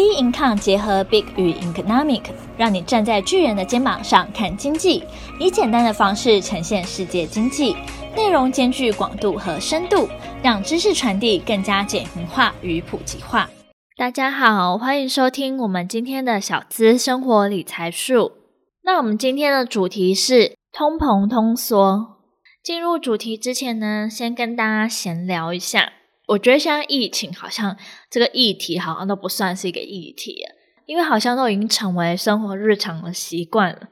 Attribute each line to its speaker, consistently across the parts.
Speaker 1: B Income 结合 Big 与 Economic，让你站在巨人的肩膀上看经济，以简单的方式呈现世界经济，内容兼具广度和深度，让知识传递更加简明化与普及化。大家好，欢迎收听我们今天的小资生活理财术。那我们今天的主题是通膨通缩。进入主题之前呢，先跟大家闲聊一下。我觉得现在疫情好像这个议题好像都不算是一个议题，因为好像都已经成为生活日常的习惯了，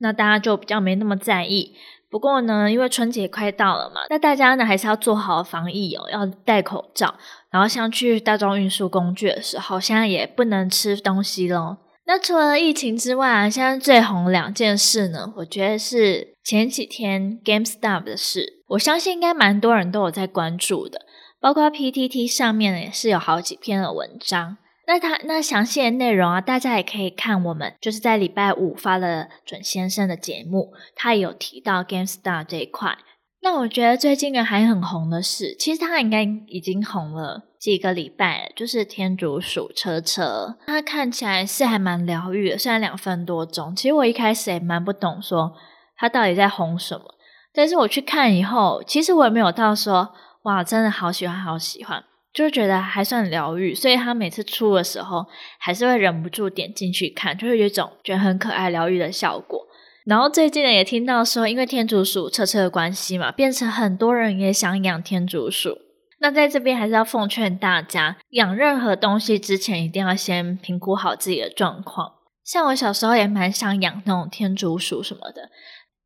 Speaker 1: 那大家就比较没那么在意。不过呢，因为春节快到了嘛，那大家呢还是要做好防疫哦，要戴口罩，然后像去大众运输工具的时候，现在也不能吃东西咯。那除了疫情之外啊，现在最红两件事呢，我觉得是前几天 GameStop 的事，我相信应该蛮多人都有在关注的。包括 PTT 上面也是有好几篇的文章，那它那详细的内容啊，大家也可以看我们就是在礼拜五发了准先生的节目，他也有提到 Game Star 这一块。那我觉得最近呢还很红的是，其实他应该已经红了几个礼拜，就是天竺鼠车车，它看起来是还蛮疗愈的，虽然两分多钟。其实我一开始也蛮不懂说他到底在红什么，但是我去看以后，其实我也没有到说。哇，真的好喜欢，好喜欢，就是觉得还算疗愈，所以他每次出的时候，还是会忍不住点进去看，就会有一种觉得很可爱、疗愈的效果。然后最近呢，也听到说，因为天竺鼠车车的关系嘛，变成很多人也想养天竺鼠。那在这边还是要奉劝大家，养任何东西之前，一定要先评估好自己的状况。像我小时候也蛮想养那种天竺鼠什么的。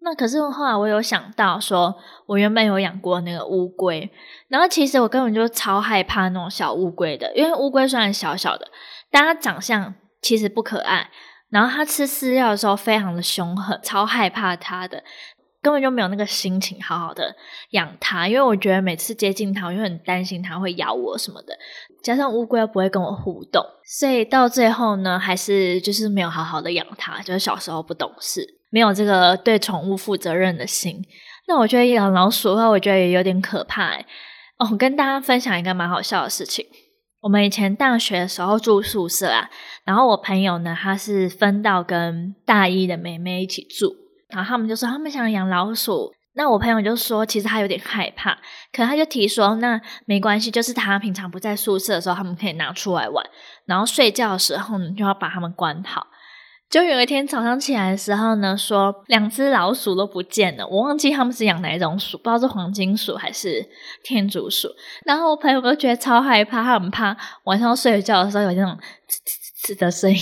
Speaker 1: 那可是后来我有想到说，我原本有养过那个乌龟，然后其实我根本就超害怕那种小乌龟的，因为乌龟虽然小小的，但它长相其实不可爱，然后它吃饲料的时候非常的凶狠，超害怕它的，根本就没有那个心情好好的养它，因为我觉得每次接近它，我就很担心它会咬我什么的，加上乌龟又不会跟我互动，所以到最后呢，还是就是没有好好的养它，就是小时候不懂事。没有这个对宠物负责任的心，那我觉得养老鼠的话，我觉得也有点可怕。哦，跟大家分享一个蛮好笑的事情。我们以前大学的时候住宿舍啊，然后我朋友呢，他是分到跟大一的妹妹一起住，然后他们就说他们想养老鼠，那我朋友就说其实他有点害怕，可他就提说那没关系，就是他平常不在宿舍的时候，他们可以拿出来玩，然后睡觉的时候呢，就要把他们关好。就有一天早上起来的时候呢，说两只老鼠都不见了，我忘记他们是养哪一种鼠，不知道是黄金鼠还是天竺鼠。然后我朋友都觉得超害怕，他很怕晚上睡觉的时候有那种吱吱吱的声音。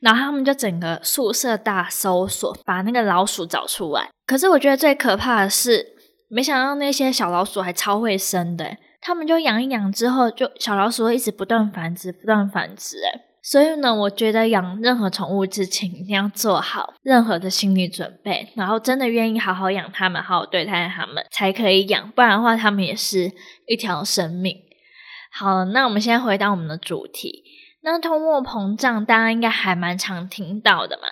Speaker 1: 然后他们就整个宿舍大搜索，把那个老鼠找出来。可是我觉得最可怕的是，没想到那些小老鼠还超会生的，他们就养一养之后，就小老鼠会一直不断繁殖，不断繁殖，诶所以呢，我觉得养任何宠物之前一定要做好任何的心理准备，然后真的愿意好好养它们，好好对待它们，才可以养。不然的话，它们也是一条生命。好，那我们先回到我们的主题。那通货膨胀，大家应该还蛮常听到的嘛。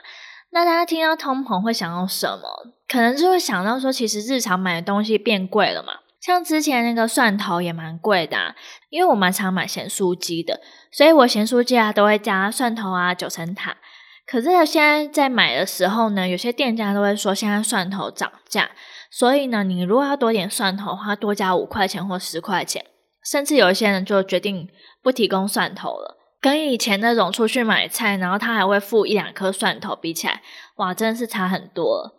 Speaker 1: 那大家听到通膨会想到什么？可能就会想到说，其实日常买的东西变贵了嘛。像之前那个蒜头也蛮贵的啊，因为我蛮常买咸酥鸡的，所以我咸酥鸡啊都会加蒜头啊、九层塔。可是现在在买的时候呢，有些店家都会说现在蒜头涨价，所以呢，你如果要多点蒜头的话，多加五块钱或十块钱，甚至有一些人就决定不提供蒜头了。跟以前那种出去买菜，然后他还会附一两颗蒜头比起来，哇，真的是差很多。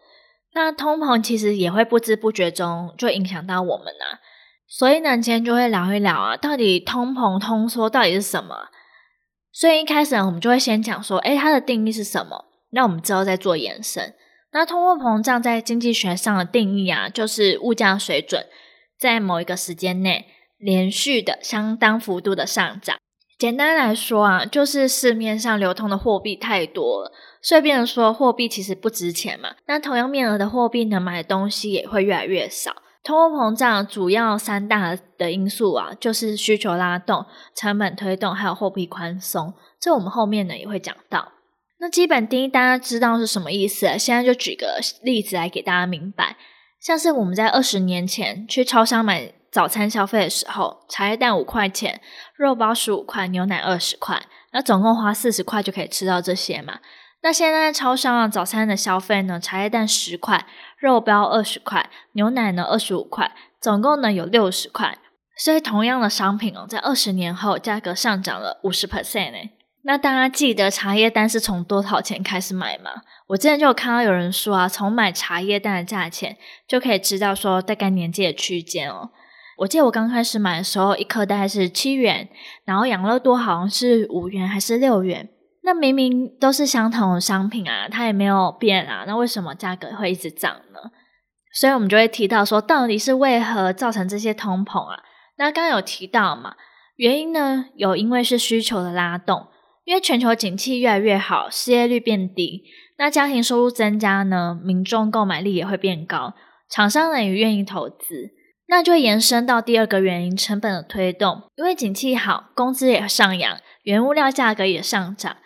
Speaker 1: 那通膨其实也会不知不觉中就影响到我们啊，所以呢，今天就会聊一聊啊，到底通膨通缩到底是什么？所以一开始呢，我们就会先讲说，诶，它的定义是什么？那我们之后再做延伸。那通货膨胀在经济学上的定义啊，就是物价水准在某一个时间内连续的相当幅度的上涨。简单来说啊，就是市面上流通的货币太多了。顺便说，货币其实不值钱嘛。那同样面额的货币能，买的东西也会越来越少。通货膨胀主要三大的因素啊，就是需求拉动、成本推动，还有货币宽松。这我们后面呢也会讲到。那基本定义大家知道是什么意思？现在就举个例子来给大家明白。像是我们在二十年前去超商买早餐消费的时候，茶叶蛋五块钱，肉包十五块，牛奶二十块。那总共花四十块就可以吃到这些嘛。那现在超商啊，早餐的消费呢，茶叶蛋十块，肉包二十块，牛奶呢二十五块，总共呢有六十块。所以同样的商品哦，在二十年后价格上涨了五十 percent 诶。那大家记得茶叶蛋是从多少钱开始买吗？我之前就有看到有人说啊，从买茶叶蛋的价钱就可以知道说大概年纪的区间哦。我记得我刚开始买的时候，一颗大概是七元，然后养乐多好像是五元还是六元。那明明都是相同的商品啊，它也没有变啊，那为什么价格会一直涨呢？所以我们就会提到说，到底是为何造成这些通膨啊？那刚刚有提到嘛，原因呢，有因为是需求的拉动。因为全球景气越来越好，失业率变低，那家庭收入增加呢，民众购买力也会变高，厂商呢也愿意投资，那就延伸到第二个原因，成本的推动。因为景气好，工资也上扬，原物料价格也上涨，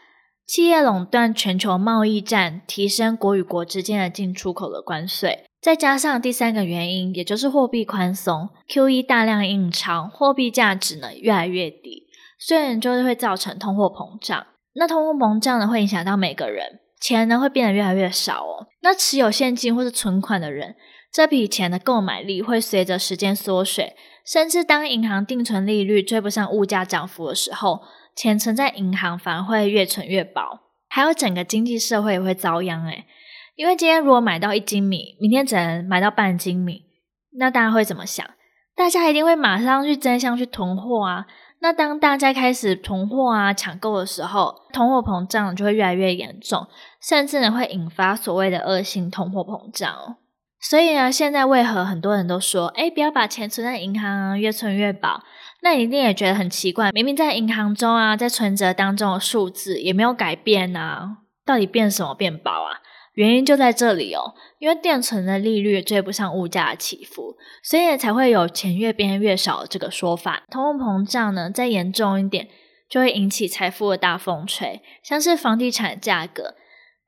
Speaker 1: 企业垄断全球贸易战，提升国与国之间的进出口的关税，再加上第三个原因，也就是货币宽松，QE 大量印钞，货币价值呢越来越低。虽然就是会造成通货膨胀，那通货膨胀呢会影响到每个人，钱呢会变得越来越少哦。那持有现金或是存款的人，这笔钱的购买力会随着时间缩水，甚至当银行定存利率追不上物价涨幅的时候，钱存在银行反而会越存越薄，还有整个经济社会也会遭殃诶。因为今天如果买到一斤米，明天只能买到半斤米，那大家会怎么想？大家一定会马上去争相去囤货啊。那当大家开始囤货啊、抢购的时候，通货膨胀就会越来越严重，甚至呢会引发所谓的恶性通货膨胀哦。所以呢，现在为何很多人都说，诶，不要把钱存在银行啊，越存越薄？那你一定也觉得很奇怪，明明在银行中啊，在存折当中的数字也没有改变啊，到底变什么变薄啊？原因就在这里哦，因为定存的利率追不上物价的起伏，所以才会有钱越变越少这个说法。通货膨胀呢，再严重一点，就会引起财富的大风吹，像是房地产价格。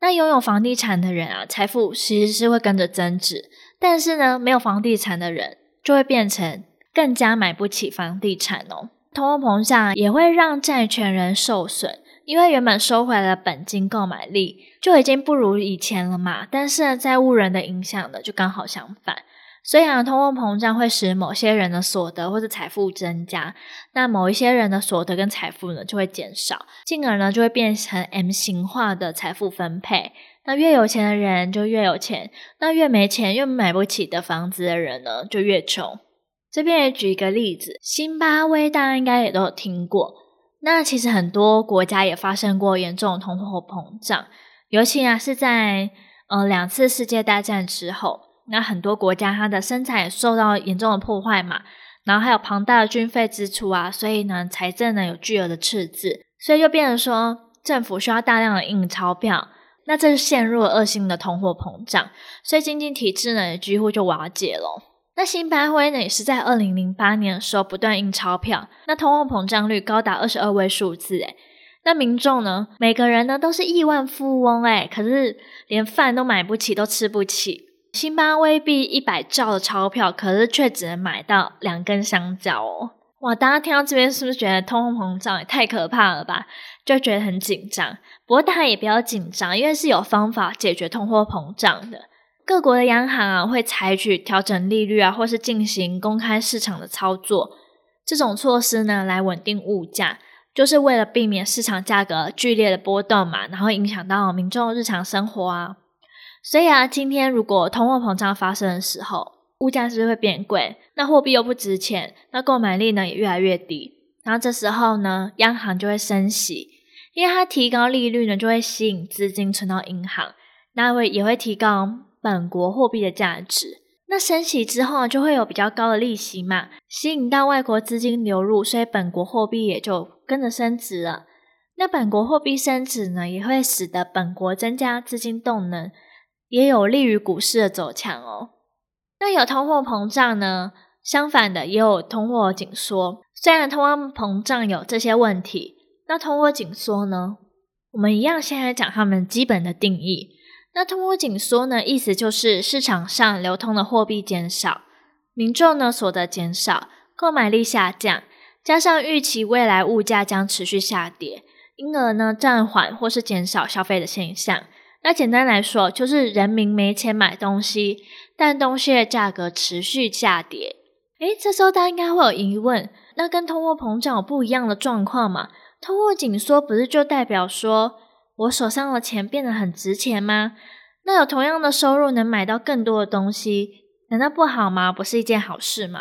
Speaker 1: 那拥有房地产的人啊，财富其实是会跟着增值，但是呢，没有房地产的人就会变成更加买不起房地产哦。通货膨胀也会让债权人受损。因为原本收回来的本金购买力就已经不如以前了嘛，但是呢，债务人的影响呢就刚好相反。虽然通货膨胀会使某些人的所得或者财富增加，那某一些人的所得跟财富呢就会减少，进而呢就会变成 M 型化的财富分配。那越有钱的人就越有钱，那越没钱越买不起的房子的人呢就越穷。这边也举一个例子，辛巴威大家应该也都有听过。那其实很多国家也发生过严重的通货膨胀，尤其啊是在呃两次世界大战之后，那很多国家它的生产受到严重的破坏嘛，然后还有庞大的军费支出啊，所以呢财政呢有巨额的赤字，所以就变成说政府需要大量的印钞票，那这是陷入了恶性的通货膨胀，所以经济体制呢也几乎就瓦解了。那新巴威呢，也是在二零零八年的时候不断印钞票，那通货膨胀率高达二十二位数字，诶，那民众呢，每个人呢都是亿万富翁，诶，可是连饭都买不起，都吃不起。辛巴威币一百兆的钞票，可是却只能买到两根香蕉哦。哇，大家听到这边是不是觉得通货膨胀也太可怕了吧？就觉得很紧张。不过大家也不要紧张，因为是有方法解决通货膨胀的。各国的央行啊，会采取调整利率啊，或是进行公开市场的操作，这种措施呢，来稳定物价，就是为了避免市场价格剧烈的波动嘛，然后影响到民众日常生活啊。所以啊，今天如果通货膨胀发生的时候，物价是不是会变贵？那货币又不值钱，那购买力呢也越来越低。然后这时候呢，央行就会升息，因为它提高利率呢，就会吸引资金存到银行，那会也会提高。本国货币的价值，那升息之后就会有比较高的利息嘛，吸引到外国资金流入，所以本国货币也就跟着升值了。那本国货币升值呢，也会使得本国增加资金动能，也有利于股市的走强哦。那有通货膨胀呢，相反的也有通货紧缩。虽然通货膨胀有这些问题，那通货紧缩呢，我们一样先来讲它们基本的定义。那通货紧缩呢，意思就是市场上流通的货币减少，民众呢所得减少，购买力下降，加上预期未来物价将持续下跌，因而呢暂缓或是减少消费的现象。那简单来说，就是人民没钱买东西，但东西的价格持续下跌。诶，这时候大家应该会有疑问，那跟通货膨胀有不一样的状况吗？通货紧缩不是就代表说我手上的钱变得很值钱吗？那有同样的收入能买到更多的东西，难道不好吗？不是一件好事吗？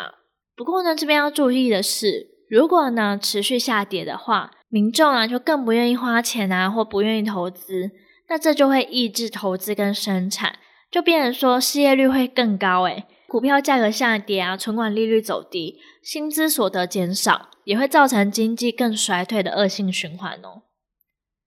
Speaker 1: 不过呢，这边要注意的是，如果呢持续下跌的话，民众啊就更不愿意花钱啊，或不愿意投资，那这就会抑制投资跟生产，就变成说失业率会更高。诶，股票价格下跌啊，存款利率走低，薪资所得减少，也会造成经济更衰退的恶性循环哦。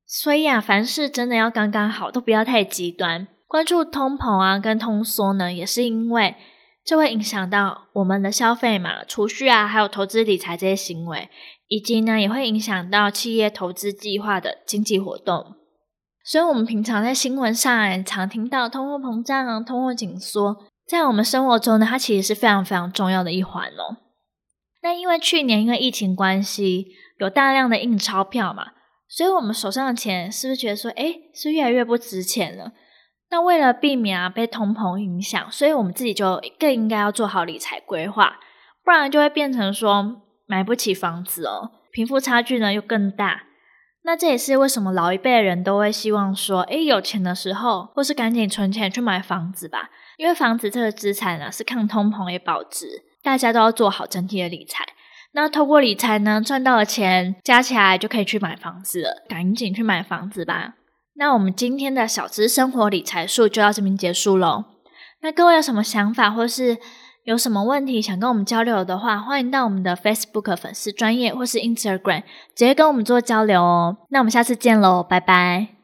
Speaker 1: 所以啊，凡事真的要刚刚好，都不要太极端。关注通膨啊跟通缩呢，也是因为。这会影响到我们的消费嘛、储蓄啊，还有投资理财这些行为，以及呢，也会影响到企业投资计划的经济活动。所以，我们平常在新闻上常听到通货膨胀啊、通货紧缩，在我们生活中呢，它其实是非常非常重要的一环哦。那因为去年因为疫情关系，有大量的印钞票嘛，所以我们手上的钱是不是觉得说，诶，是越来越不值钱了？那为了避免啊被通膨影响，所以我们自己就更应该要做好理财规划，不然就会变成说买不起房子哦，贫富差距呢又更大。那这也是为什么老一辈人都会希望说，诶，有钱的时候或是赶紧存钱去买房子吧，因为房子这个资产呢是抗通膨也保值，大家都要做好整体的理财。那透过理财呢赚到的钱加起来就可以去买房子了，赶紧去买房子吧。那我们今天的小资生活理财术就到这边结束喽。那各位有什么想法，或是有什么问题想跟我们交流的话，欢迎到我们的 Facebook 粉丝专业或是 Instagram 直接跟我们做交流哦。那我们下次见喽，拜拜。